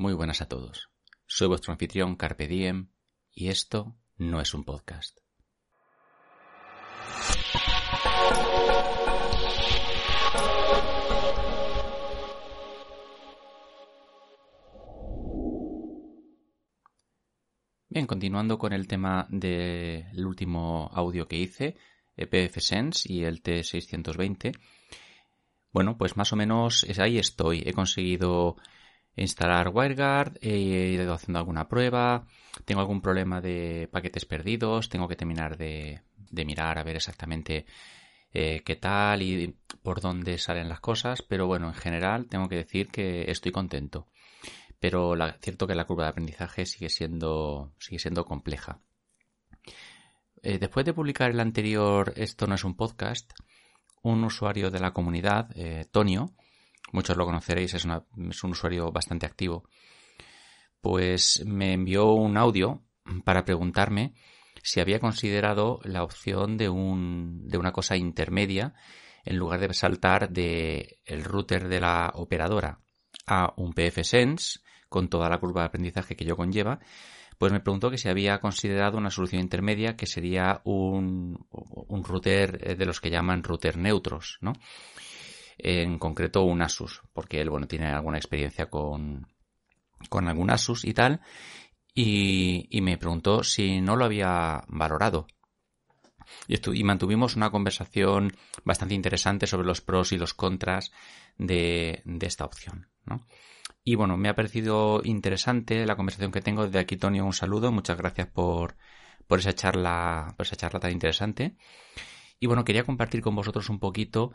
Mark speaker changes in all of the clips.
Speaker 1: Muy buenas a todos. Soy vuestro anfitrión Carpe Diem y esto no es un podcast. Bien, continuando con el tema del último audio que hice, EPF Sense y el T620. Bueno, pues más o menos ahí estoy. He conseguido instalar WireGuard, he ido haciendo alguna prueba, tengo algún problema de paquetes perdidos, tengo que terminar de, mirar a ver exactamente eh, qué tal y por dónde salen las cosas, pero bueno, en general tengo que decir que estoy contento. Pero cierto que la curva de aprendizaje sigue siendo, sigue siendo compleja. Eh, después de publicar el anterior Esto no es un podcast, un usuario de la comunidad, eh, Tonio, muchos lo conoceréis, es, un usuario bastante activo, pues me envió un audio para preguntarme si había considerado la opción de, un, de una cosa intermedia en lugar de saltar de el router de la operadora a un pfSense con toda la curva de aprendizaje que ello conlleva, pues me preguntó que si había considerado una solución intermedia que sería un, un router de los que llaman router neutros, ¿no? En concreto un Asus, porque él, bueno, tiene alguna experiencia con, con algún Asus y tal, y, me preguntó si no lo había valorado. Y, y, mantuvimos una conversación bastante interesante sobre los pros y los contras de, de esta opción, ¿no? Y bueno, me ha parecido interesante la conversación que tengo. De aquí, Tonio, un saludo. Muchas gracias por, por esa charla, por esa charla tan interesante. Y bueno, quería compartir con vosotros un poquito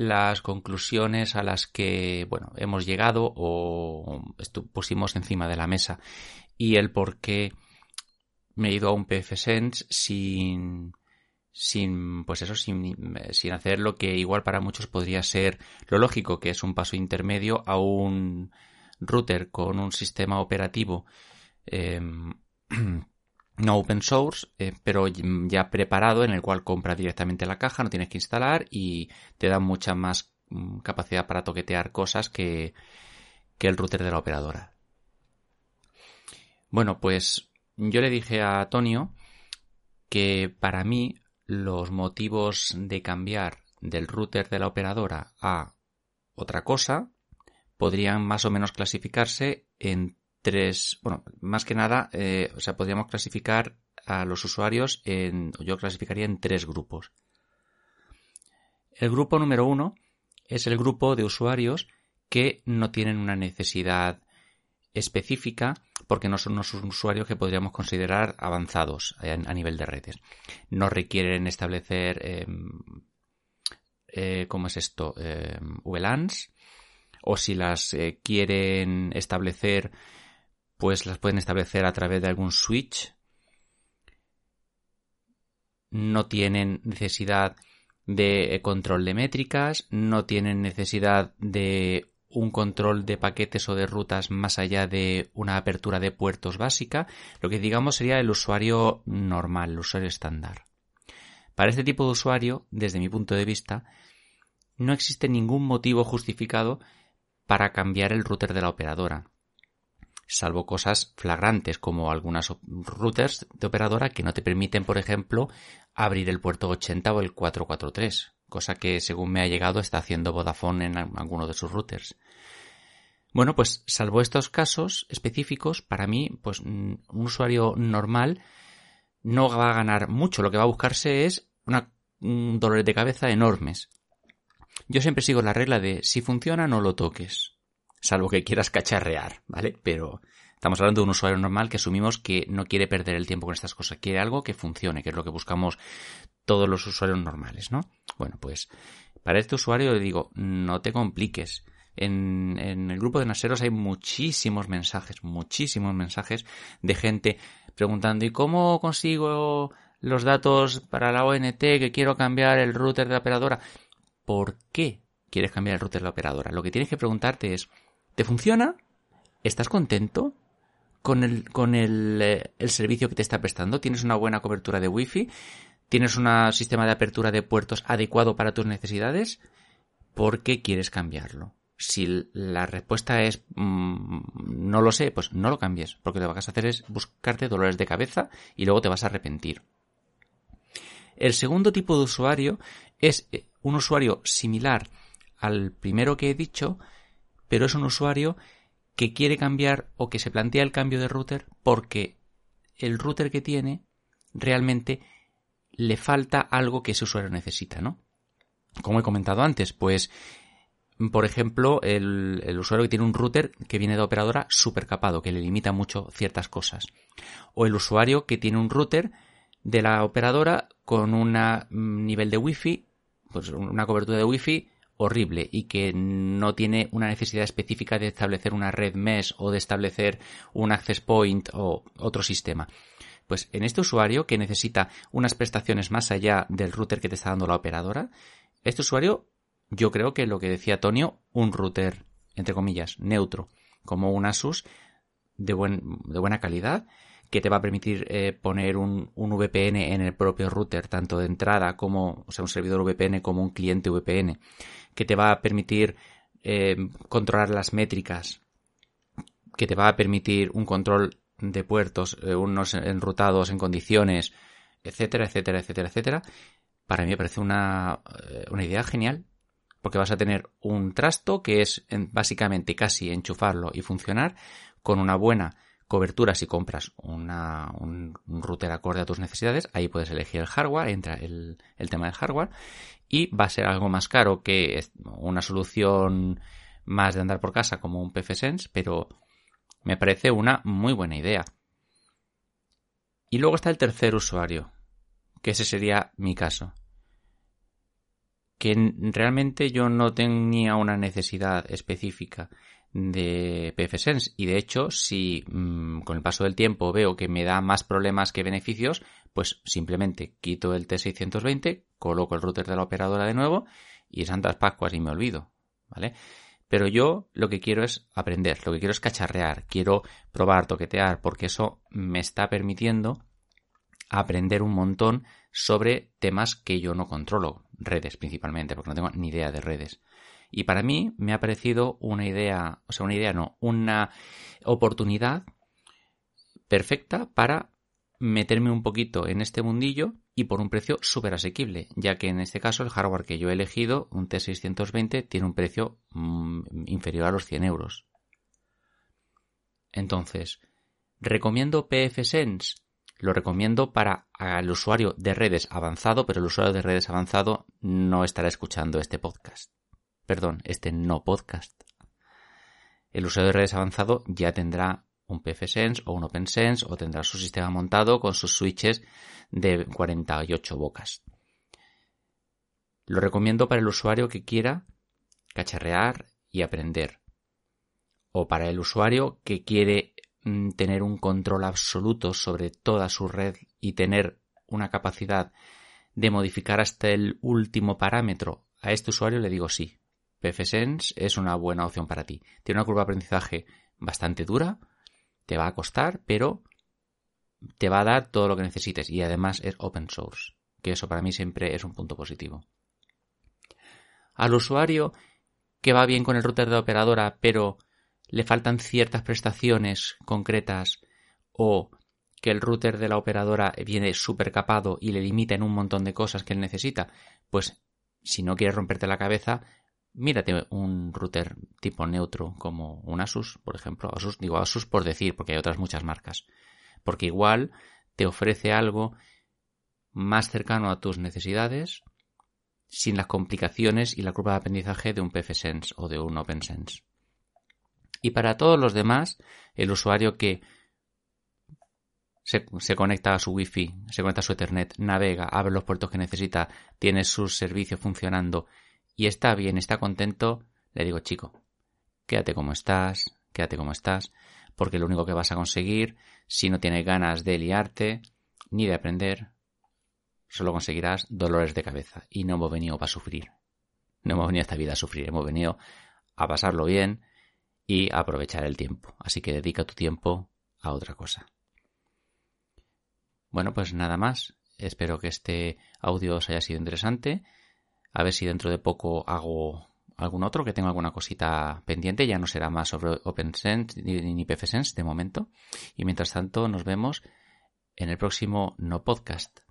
Speaker 1: las conclusiones a las que, bueno, hemos llegado o pusimos encima de la mesa. Y el por qué me he ido a un PFSense sin, sin, pues eso, sin, sin hacer lo que igual para muchos podría ser lo lógico, que es un paso intermedio a un router con un sistema operativo em, no open source, eh, pero ya preparado en el cual compra directamente la caja, no tienes que instalar y te da mucha más mm, capacidad para toquetear cosas que, que el router de la operadora. Bueno, pues yo le dije a Antonio que para mí los motivos de cambiar del router de la operadora a otra cosa podrían más o menos clasificarse en tres, bueno, más que nada, eh, o sea, podríamos clasificar a los usuarios en, yo clasificaría en tres grupos. El grupo número uno es el grupo de usuarios que no tienen una necesidad específica porque no son unos usuarios que podríamos considerar avanzados a, nivel de redes. No requieren establecer, em, eh, ¿cómo es esto? Eh, VLANs, o si las eh, quieren establecer, pues las pueden establecer a través de algún switch. No tienen necesidad de eh, control de métricas, no tienen necesidad de un control de paquetes o de rutas más allá de una apertura de puertos básica, lo que digamos sería el usuario normal, el usuario estándar. Para este tipo de usuario, desde mi punto de vista, no existe ningún motivo justificado para cambiar el router de la operadora, salvo cosas flagrantes como algunas routers de operadora que no te permiten, por ejemplo, abrir el puerto 80 o el 443, cosa que según me ha llegado está haciendo Vodafone en alguno de sus routers. Bueno, pues salvo estos casos específicos, para mí, pues mm, un usuario normal no va a ganar mucho. Lo que va a buscarse es una, un dolor de cabeza enormes. Yo siempre sigo la regla de si funciona no lo toques, salvo que quieras cacharrear, ¿vale? Pero estamos hablando de un usuario normal que asumimos que no quiere perder el tiempo con estas cosas, quiere algo que funcione, que es lo que buscamos todos los usuarios normales, ¿no? Bueno, pues para este usuario le digo, no te compliques. En, el grupo de naseros hay muchísimos mensajes, muchísimos mensajes de gente preguntando ¿y cómo consigo los datos para la ONT que quiero cambiar el router de operadora? por qué quieres cambiar el router de operadora. Lo que tienes que preguntarte es, ¿te funciona? ¿Estás contento con el, con el, eh, el servicio que te está prestando? ¿Tienes una buena cobertura de Wi-Fi? ¿Tienes un sistema de apertura de puertos adecuado para tus necesidades? ¿Por qué quieres cambiarlo? si la respuesta es mm, no lo sé, pues no lo cambies, porque lo que vas a hacer es buscarte dolores de cabeza y luego te vas a arrepentir. El segundo tipo de usuario es eh, un usuario similar al primero que he dicho, pero es un usuario que quiere cambiar o que se plantea el cambio de router porque el router que tiene realmente le falta algo que ese usuario necesita, ¿no? Como he comentado antes, pues, por ejemplo, el, usuario que tiene un router que viene de operadora super capado, que le limita mucho ciertas cosas. O el usuario que tiene un router de la operadora con un mm, nivel de wifi, pues una cobertura de wifi horrible y que no tiene una necesidad específica de establecer una red mesh o de establecer un access point o otro sistema. Pues en este usuario que necesita unas prestaciones más allá del router que te está dando la operadora, este usuario, yo creo que lo que decía Tonio, un router, entre comillas, neutro, como un Asus de, de buena calidad, que te va a permitir eh, poner un, VPN en el propio router, tanto de entrada como, o sea, un servidor VPN como un cliente VPN, que te va a permitir eh, controlar las métricas, que te va a permitir un control de puertos, eh, unos enrutados en condiciones, etcétera, etcétera, etcétera, etcétera, para mí me parece una, una idea genial. Porque vas a tener un trasto que es básicamente casi enchufarlo y funcionar con una buena cobertura si compras una, un, router acorde a tus necesidades. Ahí puedes elegir el hardware, entra el, el tema del hardware y va a ser algo más caro que una solución más de andar por casa como un PFSense, pero me parece una muy buena idea. Y luego está el tercer usuario, que ese sería mi caso. Que realmente yo no tenía una necesidad específica de PFSense y de hecho si mm, con el paso del tiempo veo que me da más problemas que beneficios pues simplemente quito el T620 coloco el router de la operadora de nuevo y santas pascuas y me olvido vale pero yo lo que quiero es aprender, lo que quiero es cacharrear, quiero probar, toquetear, porque eso me está permitiendo aprender un montón sobre temas que yo no controlo, redes principalmente, porque no tengo ni idea de redes. Y para mí me ha parecido una idea, o sea, una idea no, una oportunidad perfecta para meterme un poquito en este mundillo y por un precio súper asequible, ya que en este caso el hardware que yo he elegido, un T620, tiene un precio mm, inferior a los 100 euros. Entonces, ¿recomiendo PFSense? Lo recomiendo para el usuario de redes avanzado, pero el usuario de redes avanzado no estará escuchando este podcast. Perdón, este no podcast. El usuario de redes avanzado ya tendrá un PFSense o un OpenSense o tendrá su sistema montado con sus switches de 48 bocas. Lo recomiendo para el usuario que quiera cacharrear y aprender. O para el usuario que quiere tener un control absoluto sobre toda su red y tener una capacidad de modificar hasta el último parámetro. A este usuario le digo sí. PFSense es una buena opción para ti. Tiene una curva de aprendizaje bastante dura, te va a costar, pero te va a dar todo lo que necesites y además es open source, que eso para mí siempre es un punto positivo. Al usuario que va bien con el router de operadora, pero le faltan ciertas prestaciones concretas o que el router de la operadora viene súper capado y le limita en un montón de cosas que él necesita, pues si no quieres romperte la cabeza, mírate un router tipo neutro como un Asus, por ejemplo. Asus, digo Asus por decir, porque hay otras muchas marcas porque igual te ofrece algo más cercano a tus necesidades sin las complicaciones y la curva de aprendizaje de un PFSense o de un OpenSense. Y para todos los demás, el usuario que se, conecta a su Wi-Fi, se conecta a su Ethernet, navega, abre los puertos que necesita, tiene sus servicios funcionando y está bien, está contento, le digo, chico, quédate como estás, quédate como estás, porque lo único que vas a conseguir, si no tienes ganas de liarte ni de aprender, solo conseguirás dolores de cabeza. Y no hemos venido para sufrir. No hemos venido a esta vida a sufrir, hemos venido a pasarlo bien y aprovechar el tiempo. Así que dedica tu tiempo a otra cosa. Bueno, pues nada más. Espero que este audio os haya sido interesante. A ver si dentro de poco hago algún otro que tenga alguna cosita pendiente. Ya no será más sobre OpenSense ni PFSense de momento. Y mientras tanto nos vemos en el próximo No Podcast.